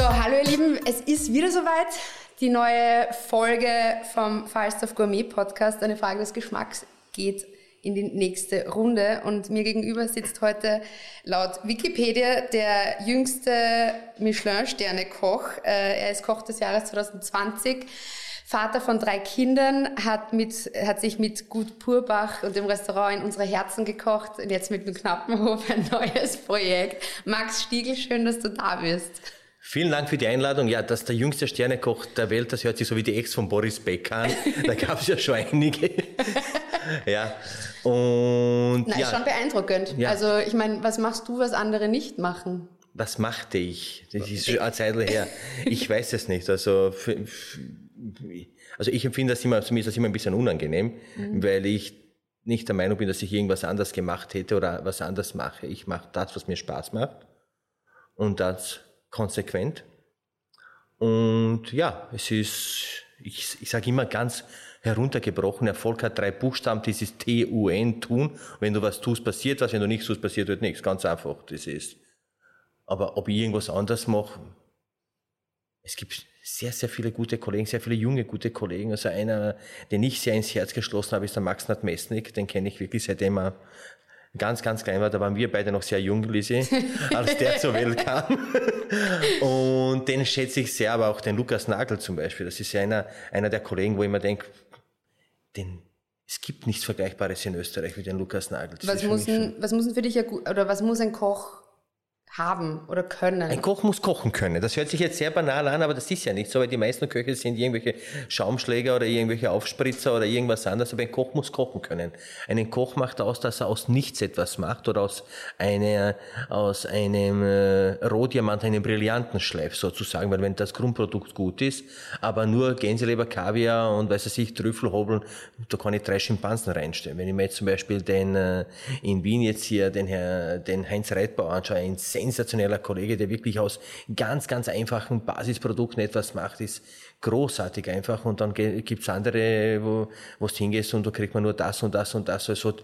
So, hallo ihr Lieben, es ist wieder soweit. Die neue Folge vom Falstaff Gourmet Podcast, eine Frage des Geschmacks, geht in die nächste Runde. Und mir gegenüber sitzt heute laut Wikipedia der jüngste Michelin-Sterne-Koch. Äh, Er ist Koch des Jahres 2020. Vater von drei Kindern, hat, mit, hat sich mit Gut Purbach und dem Restaurant in unsere Herzen gekocht und jetzt mit dem Knappenhof ein neues Projekt. Max Stiegel, schön, dass du da bist. Vielen Dank für die Einladung. Ja, dass der jüngste Sternekoch der Welt, das hört sich so wie die Ex von Boris Becker an. Da gab es ja schon einige. ja. Und Na, ja, ist schon beeindruckend. Ja. Also ich meine, was machst du, was andere nicht machen? was machte ich? Das ist schon eine Zeit her. Ich weiß es nicht. Also, also ich empfinde das immer, für mich ist das immer ein bisschen unangenehm, weil ich nicht der Meinung bin, dass ich irgendwas anders gemacht hätte oder was anders mache. Ich mache das, was mir Spaß macht und das konsequent. Und ja, es ist, ich, ich sage immer ganz heruntergebrochen, Erfolg hat drei Buchstaben, dieses T-U-N, tun. Wenn du was tust, passiert was, wenn du nichts tust, passiert wird nichts. Ganz einfach, das ist. Aber ob ich irgendwas anders mache, es gibt sehr, sehr viele gute Kollegen, sehr viele junge, gute Kollegen. Also einer, den ich sehr ins Herz geschlossen habe, ist der Max Nadmesnik. Den kenne ich wirklich seitdem er ganz, ganz klein war. Da waren wir beide noch sehr jung, Lisi, als der zur Welt kam. Und den schätze ich sehr, aber auch den Lukas Nagel zum Beispiel. Das ist ja einer, einer der Kollegen, wo ich mir denke, den, es gibt nichts Vergleichbares in Österreich wie den Lukas Nagel. Das Was muss, ein, was muss denn für dich oder was muss ein Koch haben oder können? Ein Koch muss kochen können. Das hört sich jetzt sehr banal an, aber das ist ja nicht so, weil die meisten Köche sind irgendwelche Schaumschläger oder irgendwelche Aufspritzer oder irgendwas anderes. Aber ein Koch muss kochen können. Einen Koch macht aus, dass er aus nichts etwas macht oder aus einer, aus einem äh, Rohdiamant einen brillanten Schleif sozusagen, weil wenn das Grundprodukt gut ist, aber nur Gänseleber, Kaviar und weiß ich, Trüffel hobeln, da kann ich drei Schimpansen reinstellen. Wenn ich mir jetzt zum Beispiel den äh, in Wien jetzt hier den, Herr, den Heinz Reitbauer anschaue, ein sensationeller Kollege, der wirklich aus ganz, ganz einfachen Basisprodukten etwas macht, ist großartig einfach. Und dann ge- gibt's andere, wo wo du hingehst und da kriegt man nur das und das und das. Also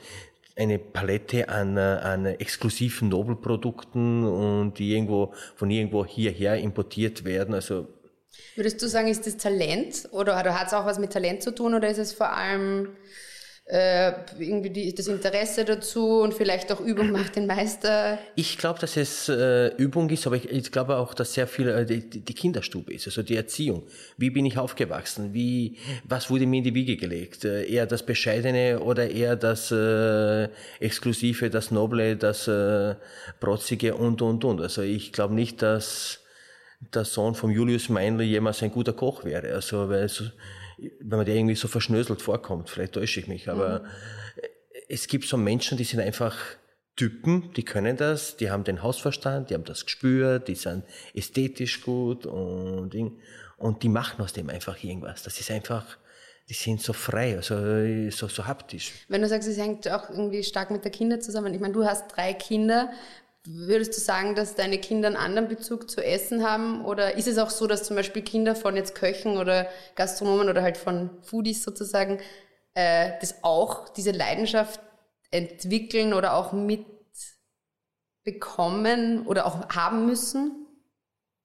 eine Palette an, an exklusiven Nobelprodukten und die irgendwo von irgendwo hierher importiert werden. Also Würdest du sagen, ist das Talent oder, oder hat es auch was mit Talent zu tun oder ist es vor allem äh, irgendwie die, das Interesse dazu und vielleicht auch Übung macht den Meister? Ich glaube, dass es äh, Übung ist, aber ich, ich glaube auch, dass sehr viel äh, die, die Kinderstube ist, also die Erziehung. Wie bin ich aufgewachsen? Wie, was wurde mir in die Wiege gelegt? Äh, eher das Bescheidene oder eher das äh, Exklusive, das Noble, das äh, Protzige und, und, und. Also ich glaube nicht, dass der Sohn von Julius Meinl jemals ein guter Koch wäre. Also, weil so, wenn man der irgendwie so verschnöselt vorkommt, vielleicht täusche ich mich, aber es gibt so Menschen, die sind einfach Typen, die können das, die haben den Hausverstand, die haben das Gespür, die sind ästhetisch gut und, und die machen aus dem einfach irgendwas. Das ist einfach, die sind so frei, also so, so haptisch. Wenn du sagst, es hängt auch irgendwie stark mit der Kinder zusammen. Ich meine, du hast drei Kinder. Würdest du sagen, dass deine Kinder einen anderen Bezug zu Essen haben? Oder ist es auch so, dass zum Beispiel Kinder von jetzt Köchen oder Gastronomen oder halt von Foodies sozusagen äh, das auch, diese Leidenschaft entwickeln oder auch mitbekommen oder auch haben müssen?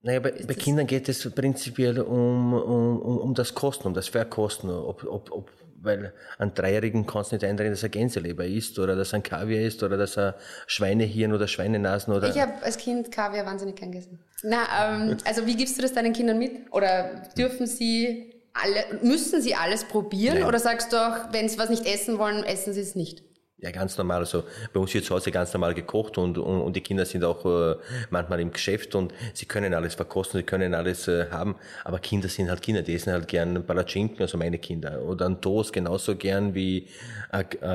Naja, bei, bei Kindern geht es prinzipiell um, um, um, um das Kosten, um das Verkosten. Ob, ob, ob, weil ein Dreijährigen kannst du nicht einreden, dass er Gänseleber isst oder dass er ein Kaviar isst oder dass er Schweinehirn oder Schweinenasen oder... Ich habe als Kind Kaviar wahnsinnig gern gegessen. Na, ähm, also wie gibst du das deinen Kindern mit? Oder dürfen sie alle, müssen sie alles probieren? Nein. Oder sagst du auch, wenn sie was nicht essen wollen, essen sie es nicht? Ja, ganz normal. Also bei uns wird zu Hause ganz normal gekocht und, und, und die Kinder sind auch äh, manchmal im Geschäft und sie können alles verkosten, sie können alles äh, haben. Aber Kinder sind halt Kinder, die essen halt gern Palatschinken, also meine Kinder. Oder ein Toast genauso gern wie ein, äh,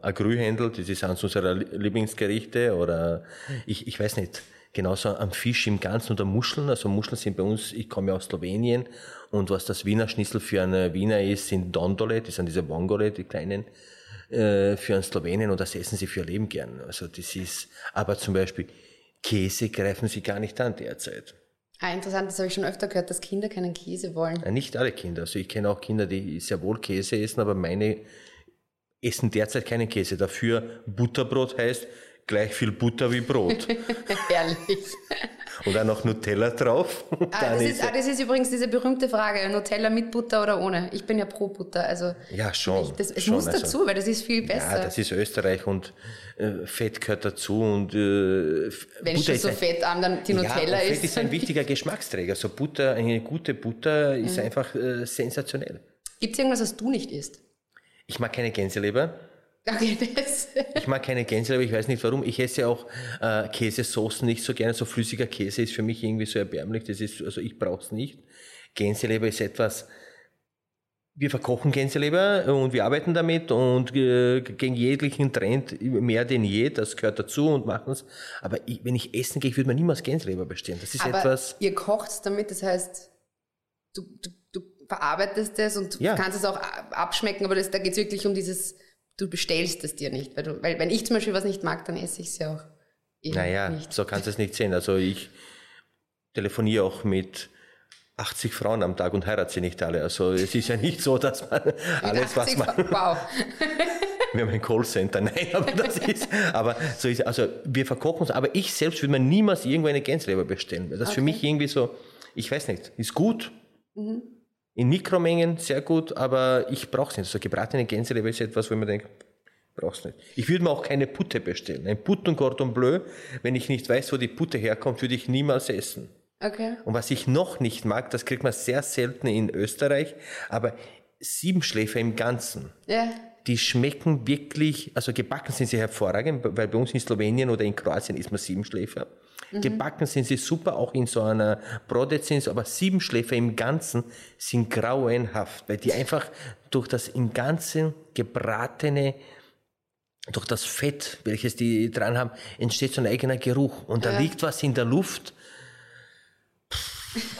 ein Grühhändel, das ist eines unserer Lieblingsgerichte. Oder ich, ich weiß nicht, genauso am Fisch im Ganzen oder Muscheln. Also Muscheln sind bei uns, ich komme ja aus Slowenien und was das Wiener Schnitzel für einen Wiener ist, sind Dondole, das sind diese Bongole, die kleinen äh, für einen Slowenien und das essen sie für ihr Leben gern. Also das ist, aber zum Beispiel Käse greifen sie gar nicht an derzeit. Ah, interessant, das habe ich schon öfter gehört, dass Kinder keinen Käse wollen. Ja, nicht alle Kinder. Also ich kenne auch Kinder, die sehr wohl Käse essen, aber meine essen derzeit keinen Käse. Dafür Butterbrot heißt gleich viel Butter wie Brot. Ehrlich. Und dann noch Nutella drauf. Ah, das, ist, ah, das ist übrigens diese berühmte Frage, Nutella mit Butter oder ohne? Ich bin ja pro Butter, also ja, schon. ich, das, es schon, muss also- dazu, weil das ist viel besser. Ja, das ist Österreich und äh, Fett gehört dazu und äh, wenn Butter schon so ein- fett an dann die ja, Nutella und Fett ist. ist ein wichtiger Geschmacksträger. So Butter, eine gute Butter Mhm. ist einfach äh, sensationell. Gibt es irgendwas, was du nicht isst? Ich mag keine Gänseleber. Okay, das. Ich mag keine Gänseleber, ich weiß nicht warum. Ich esse auch äh, Käsesoßen nicht so gerne. So flüssiger Käse ist für mich irgendwie so erbärmlich. Das ist, also ich brauche es nicht. Gänseleber ist etwas, wir verkochen Gänseleber und wir arbeiten damit und äh, gegen jeglichen Trend mehr denn je, das gehört dazu und machen es. Aber ich, wenn ich essen gehe, ich würde mir niemals Gänseleber bestellen. Das ist Aber etwas, ihr kocht damit, das heißt, du, du, du verarbeitest es und Ja. kannst es auch abschmecken, aber das, da geht es wirklich um dieses, du bestellst es dir nicht. Weil, du, weil wenn ich zum Beispiel was nicht mag, dann esse ich es ja auch eh naja, nicht. so kannst du es nicht sehen. Also ich telefoniere auch mit 80 Frauen am Tag und heirate sie nicht alle. Also es ist ja nicht so, dass man alles, was 80 man... Wow. Wir haben ein Callcenter, nein, aber das ist, aber so ist, also wir verkochen uns, aber ich selbst würde mir niemals irgendwo eine Gänsleber bestellen, weil das für Okay. mich irgendwie so, ich weiß nicht, ist gut, in Mikromengen sehr gut, aber ich brauche es nicht. So gebratene Gänseleber ist etwas, wo ich mir denke, brauch's nicht. Ich würde mir auch keine Putte bestellen. Ein Putte und Cordon Bleu, wenn ich nicht weiß, wo die Putte herkommt, würde ich niemals essen. Okay. Und was ich noch nicht mag, das kriegt man sehr selten in Österreich, aber Siebenschläfer im Ganzen Ja. die schmecken wirklich, also gebacken sind sie hervorragend, weil bei uns in Slowenien oder in Kroatien ist man Siebenschläfer. Gebacken sind sie super, auch in so einer Brotet sind sie, aber Siebenschläfer im Ganzen sind grauenhaft, weil die einfach durch das im Ganzen gebratene, durch das Fett, welches die dran haben, entsteht so ein eigener Geruch. Und da Ja. liegt was in der Luft.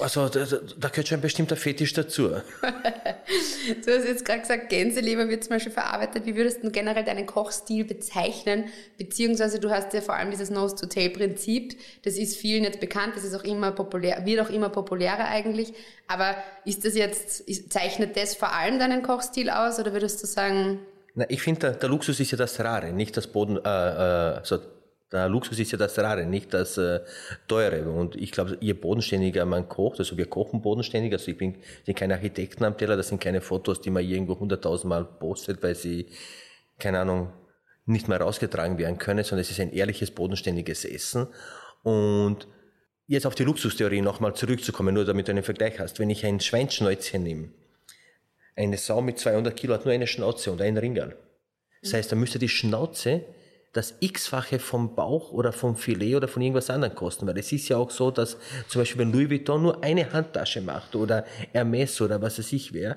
Also da, da gehört schon ein bestimmter Fetisch dazu. Du hast jetzt gerade gesagt, Gänseleber wird zum Beispiel verarbeitet. Wie würdest du generell deinen Kochstil bezeichnen? Beziehungsweise du hast ja vor allem dieses Nose-to-Tail-Prinzip. Das ist vielen jetzt bekannt, das ist auch immer populär, wird auch immer populärer eigentlich. Aber ist das jetzt, zeichnet das vor allem deinen Kochstil aus oder würdest du sagen, Na, ich finde, der, der Luxus ist ja das Rare, nicht das Boden, äh, äh, so, der Luxus ist ja das Rare, nicht das äh, Teure. Und ich glaube, je bodenständiger man kocht, also wir kochen bodenständig, also ich bin, sind keine Architekten am Teller, das sind keine Fotos, die man irgendwo hunderttausendmal postet, weil sie, keine Ahnung, nicht mehr rausgetragen werden können, sondern es ist ein ehrliches, bodenständiges Essen. Und jetzt auf die Luxustheorie nochmal zurückzukommen, nur damit du einen Vergleich hast. Wenn ich ein Schweinschnäuzchen nehme, eine Sau mit 200 Kilo hat nur eine Schnauze und einen Ringerl. Das heißt, da müsste die Schnauze das x-fache vom Bauch oder vom Filet oder von irgendwas anderem kosten. Weil es ist ja auch so, dass zum Beispiel wenn Louis Vuitton nur eine Handtasche macht oder Hermes oder was es ich wäre,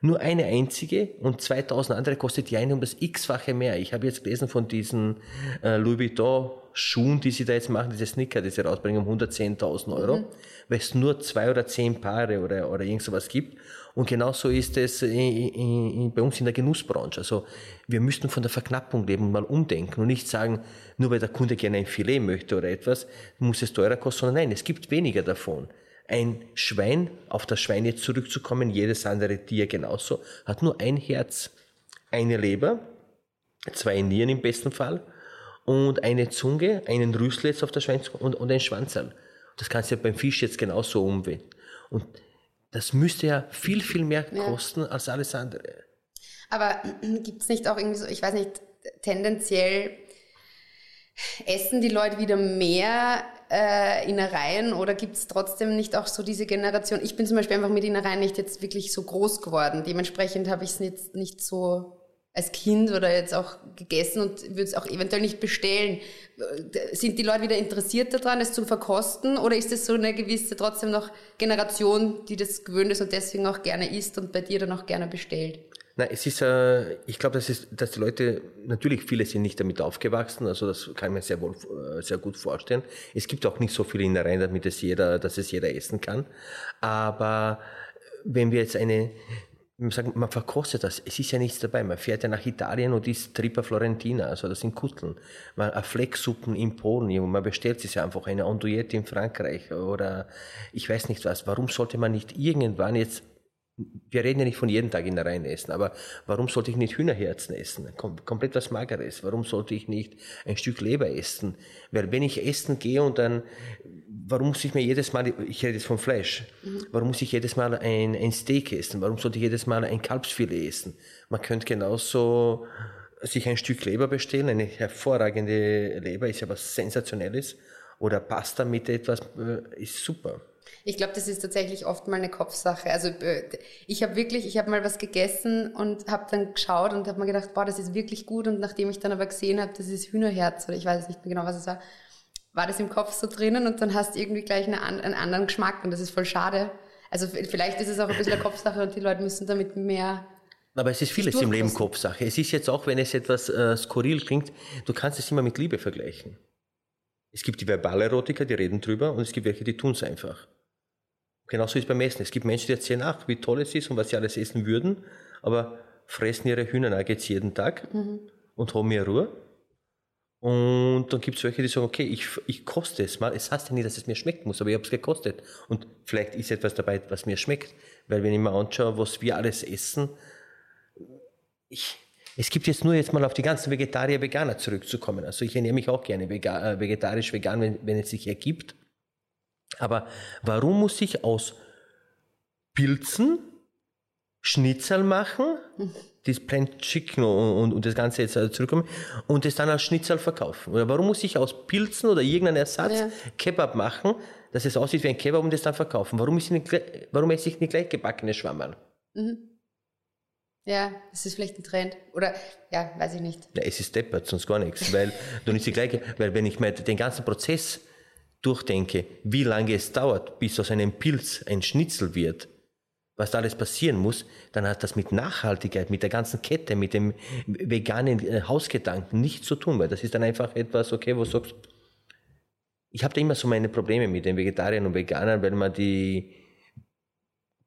nur eine einzige und 2000 andere kostet die eine um das x-fache mehr. Ich habe jetzt gelesen von diesen äh, Louis Vuitton Schuhen, die sie da jetzt machen, diese Sneaker, die sie rausbringen, um 110.000 Euro, weil es nur zwei oder zehn Paare oder, oder irgend sowas gibt. Und genauso ist es in, in, bei uns in der Genussbranche. Also wir müssten von der Verknappung leben und mal umdenken und nicht sagen, nur weil der Kunde gerne ein Filet möchte oder etwas, muss es teurer kosten, sondern nein, es gibt weniger davon. Ein Schwein, auf das Schwein jetzt zurückzukommen, jedes andere Tier genauso, hat nur ein Herz, eine Leber, zwei Nieren im besten Fall und eine Zunge, einen Rüssel jetzt auf der Schwein und, und ein Schwanzerl. Das kannst du ja beim Fisch jetzt genauso umwenden. Und das müsste ja viel, viel mehr Ja. kosten als alles andere. Aber gibt es nicht auch irgendwie so, ich weiß nicht, tendenziell essen die Leute wieder mehr äh, Innereien oder gibt es trotzdem nicht auch so diese Generation? Ich bin zum Beispiel einfach mit Innereien nicht jetzt wirklich so groß geworden. Dementsprechend habe ich es jetzt nicht so als Kind oder jetzt auch gegessen und würde es auch eventuell nicht bestellen. Äh, Sind die Leute wieder interessiert daran, es zu verkosten oder ist es so eine gewisse trotzdem noch Generation, die das gewöhnt ist und deswegen auch gerne isst und bei dir dann auch gerne bestellt? Na, es ist, äh, ich glaube, dass, es- dass die Leute, natürlich viele sind nicht damit aufgewachsen, also das kann ich mir sehr, wohl, äh, sehr gut vorstellen. Es gibt auch nicht so viele Innereien, damit es jeder, dass es jeder essen kann. Aber wenn wir jetzt eine, sagen, man verkostet das, es ist ja nichts dabei. Man fährt ja nach Italien und isst Trippa Florentina, also das sind Kutteln. Man, Flecksuppen in Polen, man bestellt sich ja einfach eine Andouillette in Frankreich oder ich weiß nicht was. Warum sollte man nicht irgendwann jetzt wir reden ja nicht von jeden Tag Innereien essen, aber warum sollte ich nicht Hühnerherzen essen? Kom komplett was Mageres. Warum sollte ich nicht ein Stück Leber essen? Weil wenn ich essen gehe und dann, warum muss ich mir jedes Mal, ich rede jetzt vom Fleisch, warum muss ich jedes Mal ein, ein Steak essen? Warum sollte ich jedes Mal ein Kalbsfilet essen? Man könnte genauso sich ein Stück Leber bestellen, eine hervorragende Leber, ist ja was Sensationelles. Oder Pasta mit etwas, äh, ist super. Ich glaube, das ist tatsächlich oft mal eine Kopfsache. Also äh, ich habe wirklich, ich habe mal was gegessen und habe dann geschaut und habe mir gedacht, boah, das ist wirklich gut. Und nachdem ich dann aber gesehen habe, das ist Hühnerherz oder ich weiß nicht mehr genau, was es war, war das im Kopf so drinnen und dann hast du irgendwie gleich eine, einen anderen Geschmack und das ist voll schade. Also vielleicht ist es auch ein bisschen eine Kopfsache und die Leute müssen damit mehr. Aber es ist vieles im Leben. Kopfsache. Es ist jetzt auch, wenn es etwas äh, skurril klingt, du kannst es immer mit Liebe vergleichen. Es gibt die Verbalerotiker, die reden drüber, und es gibt welche, die tun es einfach. Genauso ist es beim Essen. Es gibt Menschen, die erzählen, ach, wie toll es ist und was sie alles essen würden, aber fressen ihre Hühnernuggets jeden Tag und haben ihre Ruhe. Und dann gibt es welche, die sagen, okay, ich, ich koste es mal. Es heißt ja nicht, dass es mir schmecken muss, aber ich habe es gekostet. Und vielleicht ist etwas dabei, was mir schmeckt. Weil wenn ich mir anschaue, was wir alles essen, ich, es gibt jetzt nur jetzt mal auf die ganzen Vegetarier, Veganer zurückzukommen. Also ich ernähre mich auch gerne vega, äh, vegetarisch, vegan, wenn, wenn es sich ergibt. Aber warum muss ich aus Pilzen Schnitzel machen, das Plain Chicken und, und, und das Ganze jetzt äh, zurückkommen und das dann als Schnitzel verkaufen? Oder warum muss ich aus Pilzen oder irgendeinen Ersatz Ja. Kebab machen, dass es aussieht wie ein Kebab und das dann verkaufen? Warum, ist nicht, warum esse ich nicht gleich gebackene Schwammerl? Ja, das ist vielleicht ein Trend. Oder ja, weiß ich nicht. Ja, es ist deppert, sonst gar nichts. Weil du nicht die gleiche, weil wenn ich mir den ganzen Prozess durchdenke, wie lange es dauert, bis aus einem Pilz ein Schnitzel wird, was da alles passieren muss, dann hat das mit Nachhaltigkeit, mit der ganzen Kette, mit dem veganen äh, Hausgedanken nichts zu tun, weil das ist dann einfach etwas, okay, wo du sagst, ich habe da immer so meine Probleme mit den Vegetariern und Veganern, weil man die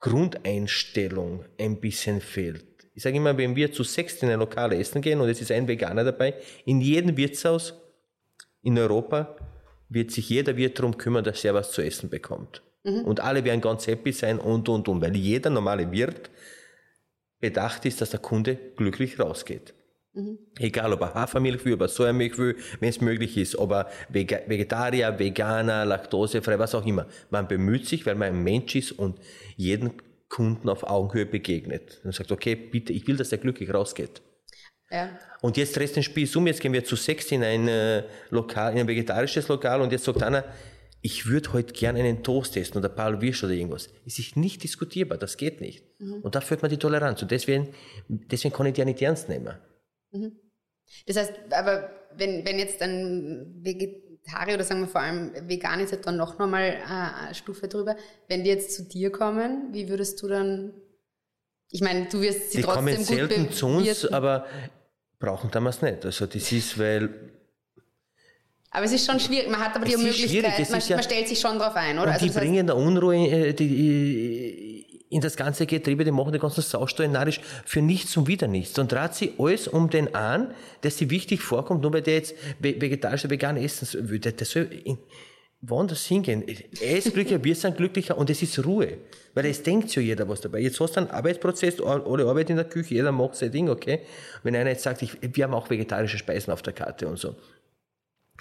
Grundeinstellung ein bisschen fehlt. Ich sage immer, wenn wir zu sechs in ein Lokal essen gehen und es ist ein Veganer dabei, in jedem Wirtshaus in Europa wird sich jeder Wirt darum kümmern, dass er was zu essen bekommt. Und alle werden ganz happy sein und, und, und, weil jeder normale Wirt bedacht ist, dass der Kunde glücklich rausgeht. Egal, ob er Hafermilch will, ob er Sojamilch will, wenn es möglich ist, ob er Vegetarier, Veganer, Laktosefrei, was auch immer. Man bemüht sich, weil man ein Mensch ist und jeden Kunden auf Augenhöhe begegnet. Und sagt, okay, bitte, ich will, dass der glücklich rausgeht. Ja. Und jetzt dreht den Spieß um, jetzt gehen wir zu sechs in ein äh, Lokal, in ein vegetarisches Lokal und jetzt sagt einer, ich würde heute gerne einen Toast essen oder ein paar Würst oder irgendwas. Ist nicht diskutierbar, das geht nicht. Und da führt man die Toleranz. Und deswegen, deswegen kann ich die ja nicht ernst nehmen. Das heißt, aber wenn, wenn jetzt ein Vegetarier oder sagen wir vor allem vegan ist ja dann noch nochmal äh, eine Stufe drüber, wenn die jetzt zu dir kommen, wie würdest du dann, ich meine, du wirst sie Die trotzdem kommen gut selten zu uns, aber brauchen damals nicht. Also das ist, weil Aber es ist schon schwierig, man hat aber die Es ist Möglichkeit, man, ja- man stellt sich schon drauf ein, oder? und Also die bringen der Unruhe äh, die, in das ganze Getriebe, die machen den ganzen Saustall narrisch für nichts und wieder nichts. Und dreht sie alles um den an, der sie wichtig vorkommt, nur weil der jetzt ve- vegetarisch oder vegan essen will. Der, der soll in, woanders hingehen. Er ist glücklicher, wir sind glücklicher und es ist Ruhe. Weil es denkt ja jeder was dabei. Jetzt hast du einen Arbeitsprozess, alle Arbeit in der Küche, jeder macht sein Ding, okay. Wenn einer jetzt sagt, ich, wir haben auch vegetarische Speisen auf der Karte und so.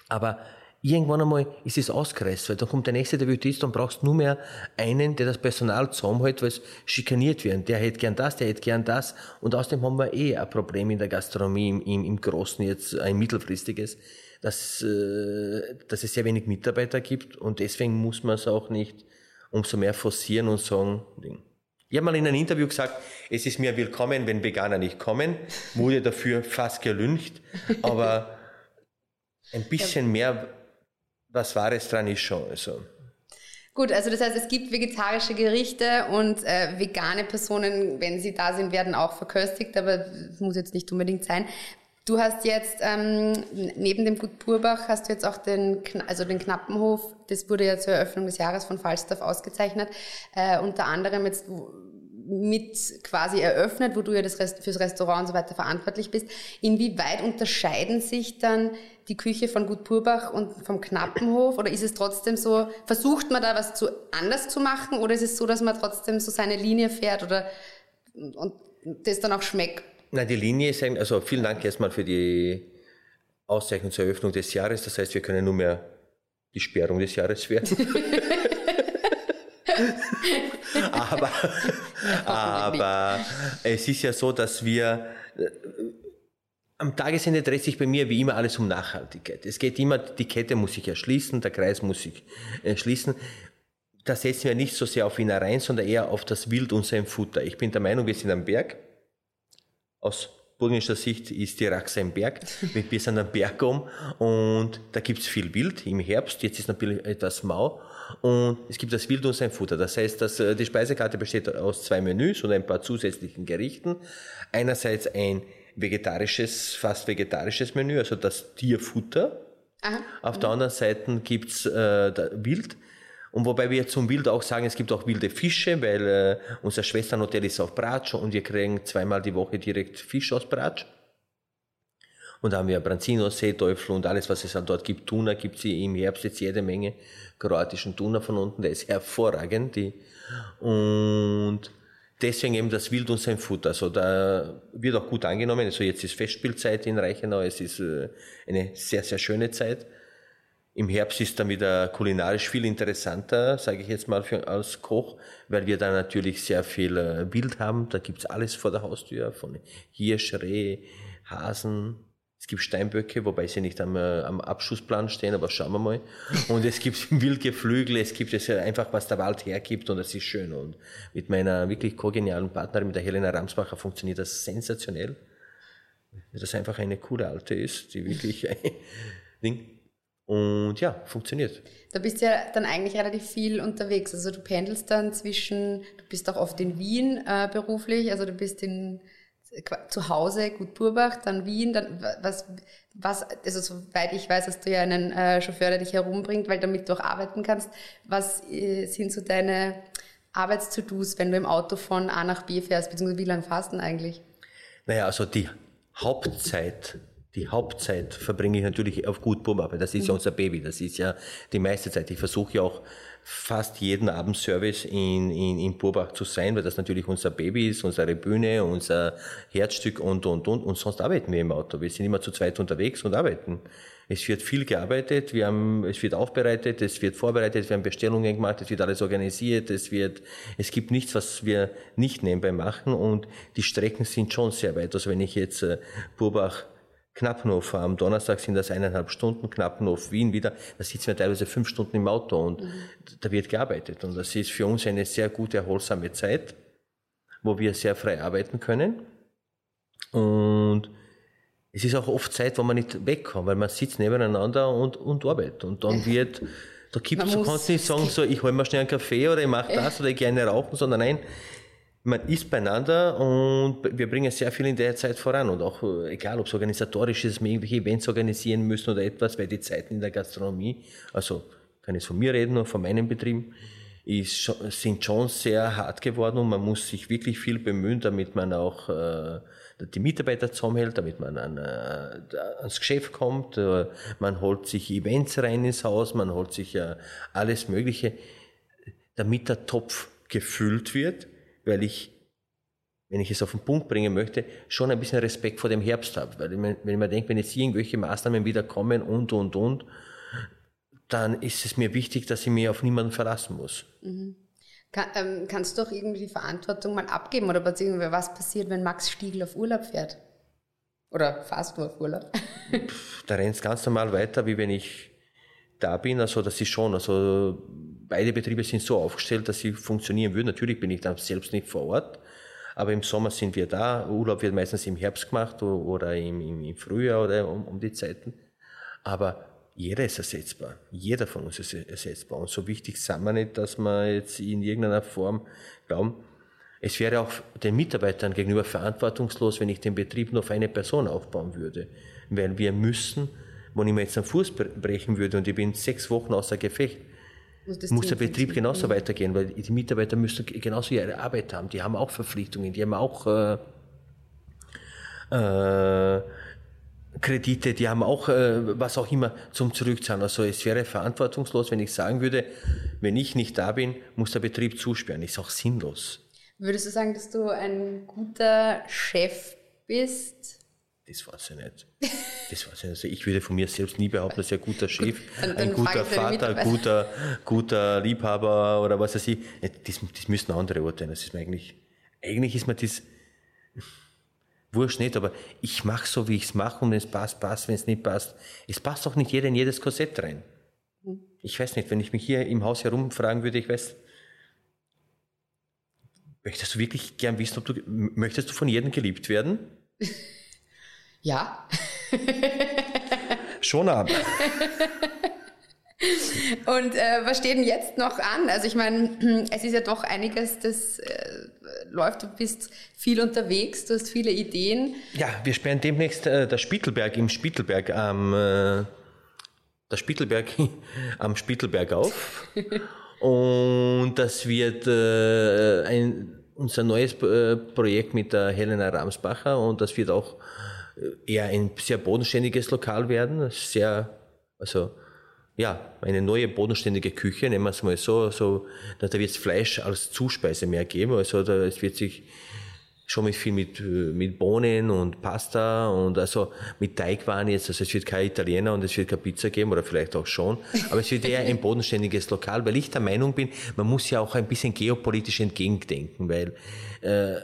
Aber irgendwann einmal ist es ausgereizt, weil dann kommt der nächste, der Debütist und brauchst nur mehr einen, der das Personal zusammenhält, weil es schikaniert wird. Der hätte gern das, der hätte gern das. Und außerdem haben wir eh ein Problem in der Gastronomie im, im, im Großen jetzt, ein mittelfristiges, dass, äh, dass es sehr wenig Mitarbeiter gibt und deswegen muss man es auch nicht umso mehr forcieren und sagen, ich habe mal in einem Interview gesagt, es ist mir willkommen, wenn Veganer nicht kommen, wurde dafür fast gelüncht, aber ein bisschen mehr was Wahres dran ist schon. Also. Gut, also das heißt, es gibt vegetarische Gerichte und äh, vegane Personen, wenn sie da sind, werden auch verköstigt, aber das muss jetzt nicht unbedingt sein. Du hast jetzt ähm, neben dem Gut Purbach hast du jetzt auch den, also den Knappenhof. Das wurde ja zur Eröffnung des Jahres von Falstaff ausgezeichnet. Äh, unter anderem jetzt mit quasi eröffnet, wo du ja das Rest, fürs Restaurant und so weiter verantwortlich bist. Inwieweit unterscheiden sich dann die Küche von Gut Purbach und vom Knappenhof? Oder ist es trotzdem so, versucht man da was zu anders zu machen? Oder ist es so, dass man trotzdem so seine Linie fährt oder und das dann auch schmeckt? Nein, die Linie ist eigentlich, also vielen Dank erstmal für die Auszeichnung zur Eröffnung des Jahres. Das heißt, wir können nur mehr die Sperrung des Jahres werden. aber, aber es ist ja so, dass wir äh, am Tagesende dreht sich bei mir wie immer alles um Nachhaltigkeit. Es geht immer, die Kette muss sich erschließen, der Kreis muss sich erschließen. Da setzen wir nicht so sehr auf Innereien, sondern eher auf das Wild und sein Futter. Ich bin der Meinung, wir sind am Berg. Aus burgischer Sicht ist die Raxe ein Berg. Wir sind am Berg um und da gibt's viel Wild im Herbst. Jetzt ist natürlich etwas mau und es gibt das Wild und sein Futter. Das heißt, dass äh, die Speisekarte besteht aus zwei Menüs und ein paar zusätzlichen Gerichten. Einerseits ein vegetarisches, fast vegetarisches Menü, also das Tierfutter. Aha. Auf der anderen Seite gibt's äh, Wild. Und wobei wir zum Wild auch sagen, es gibt auch wilde Fische, weil äh, unser Schwesternhotel ist auf Bratsch und wir kriegen zweimal die Woche direkt Fisch aus Bratsch. Und da haben wir Branzino, Seeteufel und alles, was es dann dort gibt. Tuna gibt es im Herbst jetzt jede Menge. Kroatischen Tuna von unten, der ist hervorragend. Die. Und deswegen eben das Wild und sein Futter. Also da wird auch gut angenommen. Also jetzt ist Festspielzeit in Reichenau. Es ist äh, eine sehr, sehr schöne Zeit. Im Herbst ist dann wieder kulinarisch viel interessanter, sage ich jetzt mal für, als Koch, weil wir da natürlich sehr viel äh, Wild haben. Da gibt's alles vor der Haustür, von Hirsch, Reh, Hasen, es gibt Steinböcke, wobei sie nicht am, äh, am Abschussplan stehen, aber schauen wir mal. Und es gibt Wildgeflügel, es gibt es einfach, was der Wald hergibt und es ist schön. Und mit meiner wirklich kogenialen Partnerin, mit der Helena Ramsbacher, funktioniert das sensationell. Weil das einfach eine coole Alte ist, die wirklich ein Ding. Und ja, funktioniert. Da bist du ja dann eigentlich relativ viel unterwegs. Also du pendelst dann zwischen, du bist auch oft in Wien äh, beruflich, also du bist in zu Hause, gut Burbach, dann Wien, dann was, was, also soweit ich weiß, hast du ja einen äh, Chauffeur, der dich herumbringt, weil damit du auch arbeiten kannst. Was äh, sind so deine Arbeits-To-Dos, wenn du im Auto von A nach B fährst, beziehungsweise wie lange denn eigentlich? Naja, also die Hauptzeit die Hauptzeit verbringe ich natürlich auf Gut Burbach, das ist mhm. ja unser Baby, das ist ja die meiste Zeit. Ich versuche ja auch fast jeden Abend Service in, in, in Burbach zu sein, weil das natürlich unser Baby ist, unsere Bühne, unser Herzstück und, und, und. Und sonst arbeiten wir im Auto. Wir sind immer zu zweit unterwegs und arbeiten. Es wird viel gearbeitet, wir haben, es wird aufbereitet, es wird vorbereitet, wir haben Bestellungen gemacht, es wird alles organisiert, es wird, es gibt nichts, was wir nicht nebenbei machen und die Strecken sind schon sehr weit. Also wenn ich jetzt äh, Burbach Knappenhof. Am Donnerstag sind das eineinhalb Stunden, Knappenhof Wien wieder. Da sitzen wir teilweise fünf Stunden im Auto und mhm. da wird gearbeitet. Und das ist für uns eine sehr gute, erholsame Zeit, wo wir sehr frei arbeiten können. Und es ist auch oft Zeit, wo man nicht wegkommt, weil man sitzt nebeneinander und, und arbeitet. Und dann wird, da gibt's, du kannst nicht sagen, so, ich hol mir schnell einen Kaffee oder ich mache das oder ich gehe eine rauchen, sondern nein, man ist beieinander und wir bringen sehr viel in der Zeit voran und auch äh, egal, ob es organisatorisch ist, wir irgendwelche Events organisieren müssen oder etwas, weil die Zeiten in der Gastronomie, also kann ich von mir reden und von meinem Betrieb, ist, sind schon sehr hart geworden und man muss sich wirklich viel bemühen, damit man auch äh, die Mitarbeiter zusammenhält, damit man an, äh, ans Geschäft kommt. Äh, man holt sich Events rein ins Haus, man holt sich äh, alles Mögliche, damit der Topf gefüllt wird weil ich, wenn ich es auf den Punkt bringen möchte, schon ein bisschen Respekt vor dem Herbst habe. Weil wenn ich mir denke, wenn jetzt irgendwelche Maßnahmen wieder kommen und, und, und, dann ist es mir wichtig, dass ich mich auf niemanden verlassen muss. Kann, ähm, kannst du auch irgendwie die Verantwortung mal abgeben oder beziehungsweise was passiert, wenn Max Stiegel auf Urlaub fährt? Oder fast nur auf Urlaub? Da rennt es ganz normal weiter, wie wenn ich da bin. Also das ist schon, also beide Betriebe sind so aufgestellt, dass sie funktionieren würden. Natürlich bin ich dann selbst nicht vor Ort, aber im Sommer sind wir da. Urlaub wird meistens im Herbst gemacht oder im, im, im Frühjahr oder um, um die Zeiten. Aber jeder ist ersetzbar. Jeder von uns ist ersetzbar. Und so wichtig sind wir nicht, dass wir jetzt in irgendeiner Form glauben, es wäre auch den Mitarbeitern gegenüber verantwortungslos, wenn ich den Betrieb nur auf eine Person aufbauen würde. Weil wir müssen, wenn ich mir jetzt einen Fuß bre- brechen würde und ich bin sechs Wochen außer Gefecht, Muss, das muss der Betrieb genauso weitergehen, weil die Mitarbeiter müssen genauso ihre Arbeit haben. Die haben auch Verpflichtungen, die haben auch äh, äh, Kredite, die haben auch äh, was auch immer zum Zurückzahlen. Also es wäre verantwortungslos, wenn ich sagen würde, wenn ich nicht da bin, muss der Betrieb zusperren. Ist auch sinnlos. Würdest du sagen, dass du ein guter Chef bist? Das weiß ich nicht. Das weiß ich nicht. Also ich würde von mir selbst nie behaupten, dass ich ein guter Chef, dann ein guter Vater, guter, guter Liebhaber oder was weiß ich. Das, das müssen andere urteilen. Das ist mir eigentlich, eigentlich ist mir das wurscht nicht, aber ich mache so, wie ich es mache und wenn es passt, passt, wenn es nicht passt. Es passt auch nicht jeder in jedes Korsett rein. Ich weiß nicht, wenn ich mich hier im Haus herumfragen würde, ich weiß, möchtest du wirklich gern wissen, ob du, möchtest du von jedem geliebt werden? Ja. Schon aber. Und äh, was steht denn jetzt noch an? Also ich meine, es ist ja doch einiges, das äh, läuft. Du bist viel unterwegs, du hast viele Ideen. Ja, wir sperren demnächst äh, das Spittelberg im Spittelberg am äh, das Spittelberg am Spittelberg auf. Und das wird äh, ein, unser neues äh, Projekt mit der Helena Ramsbacher und das wird auch eher ein sehr bodenständiges Lokal werden. Sehr, also ja, eine neue bodenständige Küche, nennen wir es mal so. so da, wird es Fleisch als Zuspeise mehr geben. Also da, es wird sich schon mit viel mit, mit Bohnen und Pasta und also mit Teigwaren jetzt. Also es wird kein Italiener und es wird keine Pizza geben oder vielleicht auch schon. Aber es wird eher ein bodenständiges Lokal, weil ich der Meinung bin, man muss ja auch ein bisschen geopolitisch entgegendenken, weil äh,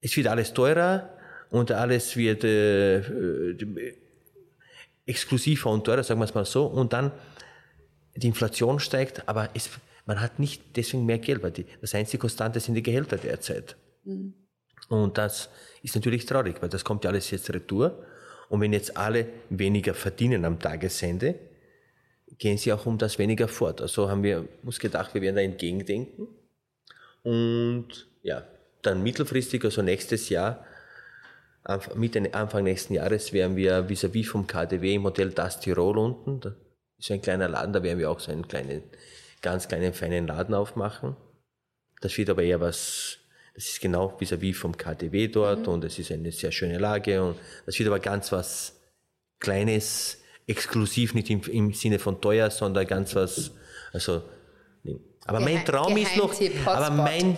es wird alles teurer und alles wird äh, äh, exklusiver und teurer, sagen wir es mal so. Und dann die Inflation steigt, aber es, man hat nicht deswegen mehr Geld, weil die, das einzige Konstante sind die Gehälter derzeit. Und das ist natürlich traurig, weil das kommt ja alles jetzt retour. Und wenn jetzt alle weniger verdienen am Tagesende, gehen sie auch um das weniger fort. Also haben wir uns gedacht, wir werden da entgegendenken. Und ja, dann mittelfristig, also nächstes Jahr, Mitte, Anfang nächsten Jahres werden wir vis-à-vis vom KDW im Hotel Das Tirol unten. Da ist ein kleiner Laden, da werden wir auch so einen kleinen, ganz kleinen, feinen Laden aufmachen. Das wird aber eher was, das ist genau vis-à-vis vom KTW dort und es ist eine sehr schöne Lage und das wird aber ganz was Kleines, exklusiv, nicht im, im Sinne von teuer, sondern ganz was, also, aber mein Geheim- Traum ist noch, Geheimtipp, aber Hotspot. mein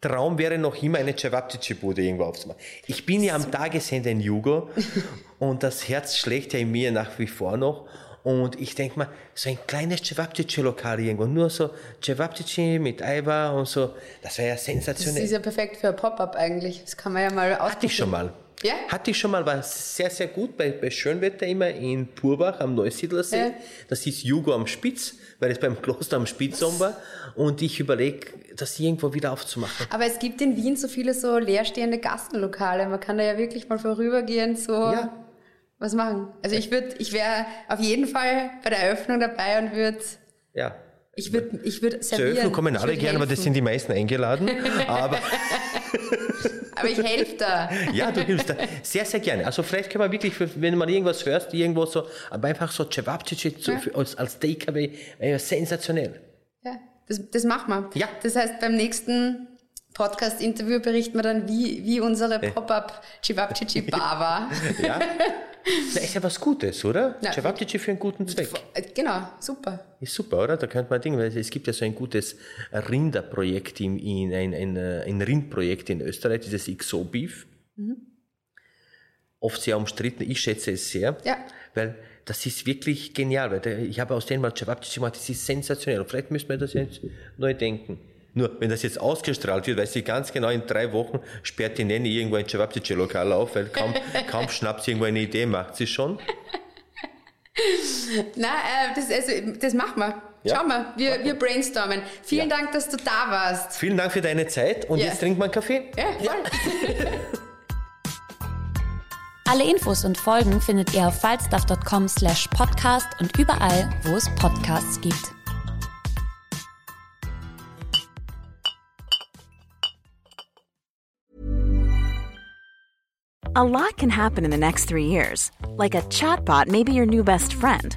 Traum wäre noch immer eine Cevapcici-Bude irgendwo aufzumachen. Ich bin ja am Tagesende in Jugo und das Herz schlägt ja in mir nach wie vor noch. Und ich denke mal, so ein kleines Cevapcici-Lokal irgendwo, nur so Cevapcici mit Eiwa und so, das wäre ja Das sensationell. ist ja perfekt für ein Pop-up eigentlich. Das kann man ja mal ausprobieren. Hatte ich schon mal. Ja? Hatte ich schon mal, war sehr, sehr gut bei, bei Schönwetter immer in Purbach am Neusiedlersee. Ja. Das ist Jugo am Spitz, weil es beim Kloster am Spitz oben war. Und ich überlege, das irgendwo wieder aufzumachen. Aber es gibt in Wien so viele so leerstehende Gassenlokale. Man kann da ja wirklich mal vorübergehend so Ja. was machen. Also ich würde, ich wäre auf jeden Fall bei der Eröffnung dabei und würde, Ja. ich würde, ich würde Zur. Eröffnung kommen alle gerne, aber das sind die meisten eingeladen. Aber Aber ich helfe da. ja, du hilfst da sehr, sehr gerne. Also vielleicht können wir wirklich, wenn man irgendwas hörst, irgendwo so, aber einfach so Cevapcici für- als, als Takeaway, sensationell. Das, das machen wir. Ja. Das heißt, beim nächsten Podcast-Interview berichten wir dann, wie, wie unsere Pop-up Chibabchichi Bar war. Ja? Na, ist ja was Gutes, oder? Ja. Cevapcici für einen guten Zweck. Äh, Genau, super. Ist super, oder? Da könnte man Ding, weil es gibt ja so ein gutes Rinderprojekt, in, in, ein, ein, äh, ein Rindprojekt in Österreich, dieses XO Beef. oft sehr umstritten. Ich schätze es sehr, Ja. weil das ist wirklich genial. Weil ich habe aus denen mal Cevapcici gemacht, das ist sensationell. Und vielleicht müssen wir das jetzt neu denken. Nur, wenn das jetzt ausgestrahlt wird, weiß ich ganz genau, in drei Wochen sperrt die Nanny irgendwo ein Cevapcici-Lokal auf, weil kaum, kaum schnappt sie irgendwo eine Idee, macht sie schon. Na, äh, das, also, das machen wir. Ja. Schauen wir, wir, wir brainstormen. Vielen Ja. Dank, dass du da warst. Vielen Dank für deine Zeit und Ja. jetzt trinkt man einen Kaffee. Ja, voll. Alle Infos und Folgen findet ihr auf falstaff.com slash podcast und überall, wo es Podcasts gibt. A lot can happen in the next three years. Like a chatbot may be your new best friend.